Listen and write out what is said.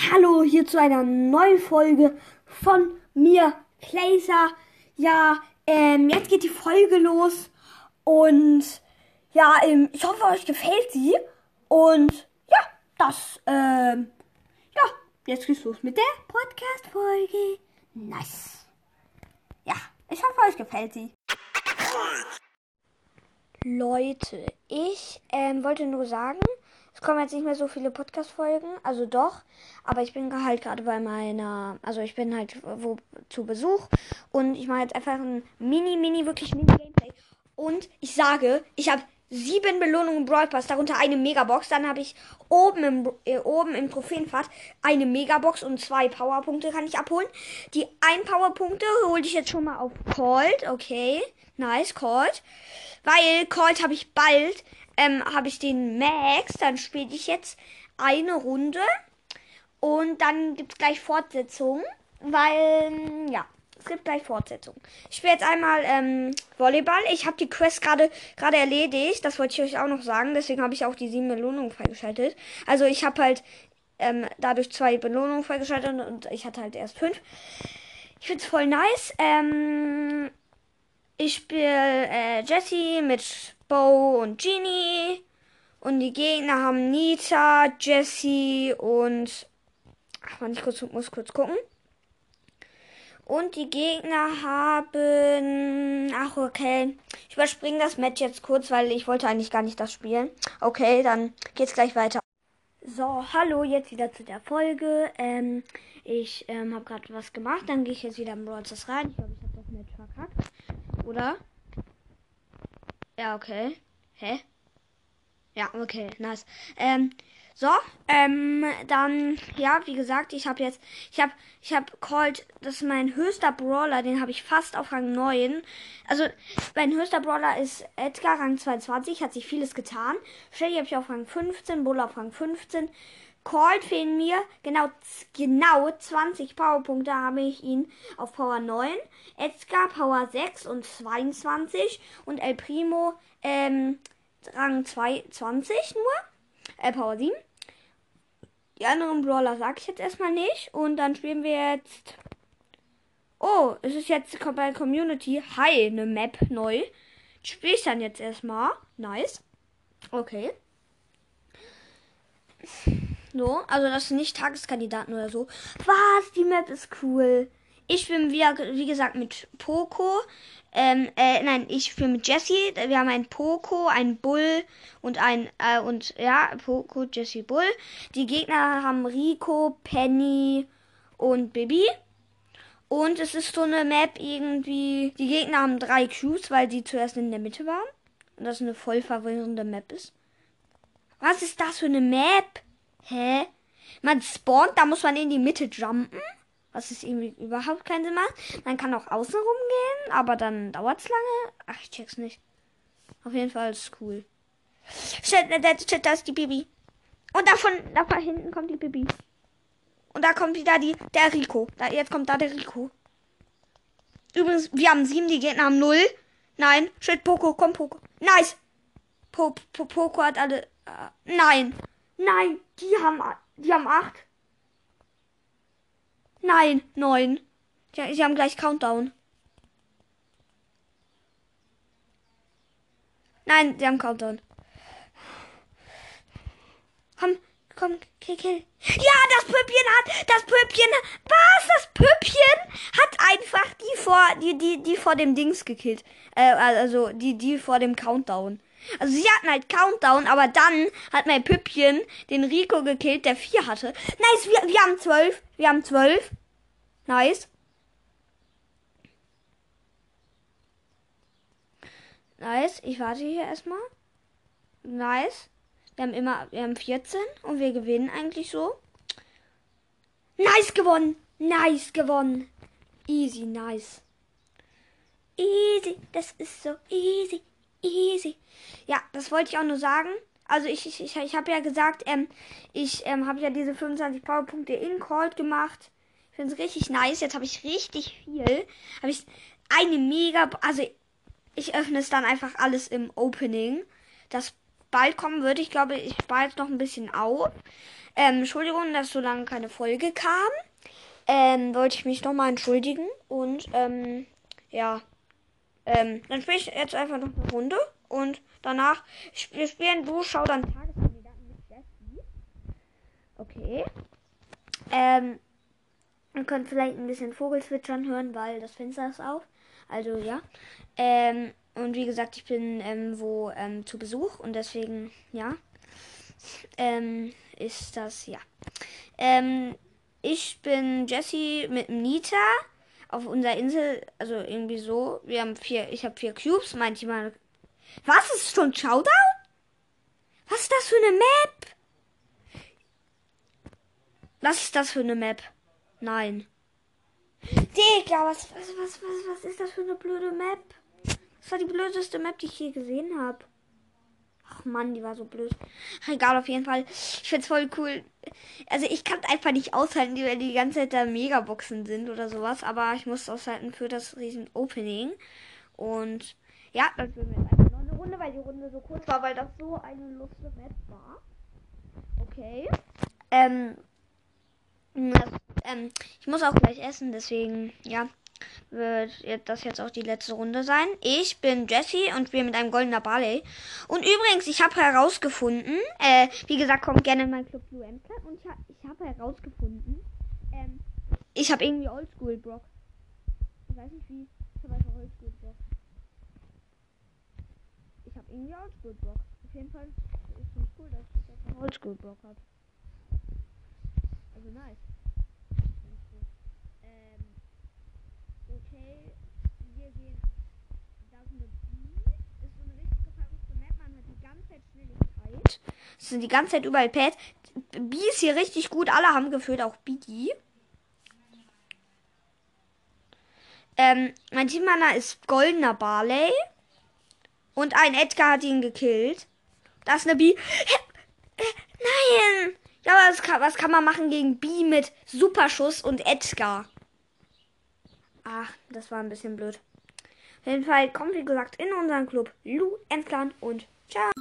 Hallo hier zu einer neuen Folge von mir, Placer. Ja, ähm, jetzt geht die Folge los und ja, ähm, ich hoffe, euch gefällt sie. Und ja, das, ähm, ja, jetzt geht's los mit der Podcast-Folge. Nice. Ja, ich hoffe, euch gefällt sie. Leute, ich ähm, wollte nur sagen, es kommen jetzt nicht mehr so viele Podcast-Folgen, also doch, aber ich bin halt gerade bei meiner, also ich bin halt wo zu Besuch und ich mache jetzt einfach ein Mini, Mini, wirklich Mini Gameplay. Und ich sage, ich habe sieben Belohnungen Brawl Pass, darunter eine Megabox. Dann habe ich oben im, äh, oben im Trophäenpfad eine Megabox und zwei Powerpunkte kann ich abholen. Die ein Powerpunkte hole ich jetzt schon mal auf Cold. Okay, nice, Cold. Weil Cold habe ich bald ähm, habe ich den Max. Dann spiele ich jetzt eine Runde. Und dann gibt es gleich Fortsetzung. Weil, ja, es gibt gleich Fortsetzung. Ich spiele jetzt einmal ähm, Volleyball. Ich habe die Quest gerade gerade erledigt. Das wollte ich euch auch noch sagen. Deswegen habe ich auch die sieben Belohnungen freigeschaltet. Also ich habe halt ähm, dadurch zwei Belohnungen freigeschaltet und ich hatte halt erst fünf. Ich finde es voll nice. Ähm, ich spiele äh, Jessie mit Bo und Genie. Und die Gegner haben Nita, Jessie und. Ach man, ich kurz, muss kurz gucken. Und die Gegner haben. Ach, okay. Ich überspringe das Match jetzt kurz, weil ich wollte eigentlich gar nicht das spielen. Okay, dann geht's gleich weiter. So, hallo, jetzt wieder zu der Folge. Ähm, ich ähm, habe gerade was gemacht, dann gehe ich jetzt wieder im Brawlers rein. Ich glaube, ich habe das Match verkackt. Oder? Ja, okay. Hä? Ja, okay, nice. Ähm, so, ähm, dann, ja, wie gesagt, ich habe jetzt, ich habe, ich habe Colt, das ist mein höchster Brawler, den habe ich fast auf Rang 9. Also, mein höchster Brawler ist Edgar, Rang 22, hat sich vieles getan. Shelly habe ich auf Rang 15, Bull auf Rang 15. Colt fehlen mir genau, genau 20 Powerpunkte habe ich ihn auf Power 9. Edgar Power 6 und 22 und El Primo, ähm, Rang 22 nur. Äh, Power 7. Die anderen Brawler sage ich jetzt erstmal nicht. Und dann spielen wir jetzt. Oh, es ist jetzt bei Community Hi, eine Map neu. Spiele ich dann jetzt erstmal. Nice. Okay. So, also das sind nicht Tageskandidaten oder so. Was? Die Map ist cool. Ich bin wie, wie gesagt mit Poco. Ähm, äh, nein, ich spiele mit Jesse. Wir haben einen Poco, einen Bull und ein, äh, und ja, Poco, Jesse, Bull. Die Gegner haben Rico, Penny und Bibi. Und es ist so eine Map irgendwie. Die Gegner haben drei Qs, weil die zuerst in der Mitte waren. Und das eine voll verwirrende Map ist. Was ist das für eine Map? Hä? Man spawnt, da muss man in die Mitte jumpen was es irgendwie überhaupt keinen Sinn macht. Man kann auch außen rumgehen, aber dann dauert es lange. Ach, ich check's nicht. Auf jeden Fall ist cool. Shit, shit, da ist die Bibi. Und davon, da hinten kommt die Bibi. Und da kommt wieder die, der Rico. Da, jetzt kommt da der Rico. Übrigens, wir haben sieben, die Gegner haben null. Nein, shit, Poco, komm, Poco. Nice. Po, po, Poco hat alle. Äh, nein. Nein, die haben, die haben acht. Nein, neun. Ja, sie haben gleich Countdown. Nein, sie haben Countdown. Komm, komm, kill, kill. Ja, das Püppchen hat, das Püppchen, was? Das Püppchen hat einfach die vor, die, die, die vor dem Dings gekillt. Äh, also, die, die vor dem Countdown. Also sie hatten halt Countdown, aber dann hat mein Püppchen den Rico gekillt, der vier hatte. Nice, wir, wir haben zwölf. Wir haben zwölf. Nice. Nice. Ich warte hier erstmal. Nice. Wir haben immer, wir haben 14 und wir gewinnen eigentlich so. Nice gewonnen. Nice gewonnen. Easy, nice. Easy. Das ist so easy. Easy. Ja, das wollte ich auch nur sagen. Also ich, ich, ich, ich habe ja gesagt, ähm, ich ähm, habe ja diese 25 Powerpunkte in Call gemacht finde es richtig nice. Jetzt habe ich richtig viel. Habe ich eine mega. Also ich öffne es dann einfach alles im Opening. Das bald kommen wird. Ich glaube, ich spare jetzt noch ein bisschen auf. Ähm, Entschuldigung, dass so lange keine Folge kam. Ähm, wollte ich mich nochmal entschuldigen. Und, ähm, ja. Ähm, dann spiele ich jetzt einfach noch eine Runde. Und danach, wir spielen du, schau dann Tageskandidaten mit Jessie. Okay. Ähm, ihr könnt vielleicht ein bisschen Vogelzwitschern hören, weil das Fenster ist auf. Also, ja. Ähm, und wie gesagt, ich bin ähm, wo ähm, zu Besuch und deswegen, ja, ähm, ist das, ja. Ähm, ich bin Jesse mit Nita auf unserer Insel, also irgendwie so. Wir haben vier, ich habe vier Cubes, manchmal. Was ist schon Showdown? Was ist das für eine Map? Was ist das für eine Map? Nein. Digga, was, was, was, was, was ist das für eine blöde Map? Das war die blödeste Map, die ich je gesehen habe. Ach Mann, die war so blöd. Egal, auf jeden Fall. Ich find's voll cool. Also ich kann einfach nicht aushalten, die, die ganze Zeit da Megaboxen sind oder sowas. Aber ich muss aushalten für das riesen Opening. Und ja, dann spielen wir einfach noch eine Runde, weil die Runde so kurz war, weil das so eine lustige Map war. Okay. Ähm, das, ähm, ich muss auch gleich essen, deswegen, ja, wird das jetzt auch die letzte Runde sein. Ich bin Jessie und wir mit einem goldener Barley. Und übrigens, ich habe herausgefunden, äh, wie gesagt, kommt gerne in meinen Club Blue Club. Und ich, ha ich habe herausgefunden, ähm, ich habe irgendwie Oldschool Brock. Ich weiß nicht wie. Ich habe einfach Oldschool Brock. Ich habe irgendwie Oldschool Brock. Auf jeden Fall ist es cool, dass ich einfach Oldschool Brock habe. Also nice. Ähm, okay, wir gehen. Da ist eine Bee. Ist so eine richtige verrückte Map. Man hat die ganze Zeit Schnelligkeit. Es sind die ganze Zeit überall Pads. Bee ist hier richtig gut. Alle haben gefühlt auch Biggie. Ähm, mein Teammanager ist goldener Barley. Und ein Edgar hat ihn gekillt. Da ist eine Bee. Nein! Ja, was kann, was kann man machen gegen B mit Superschuss und Edgar? Ach, das war ein bisschen blöd. Auf jeden Fall kommt, wie gesagt, in unseren Club Lu Entclan und ciao.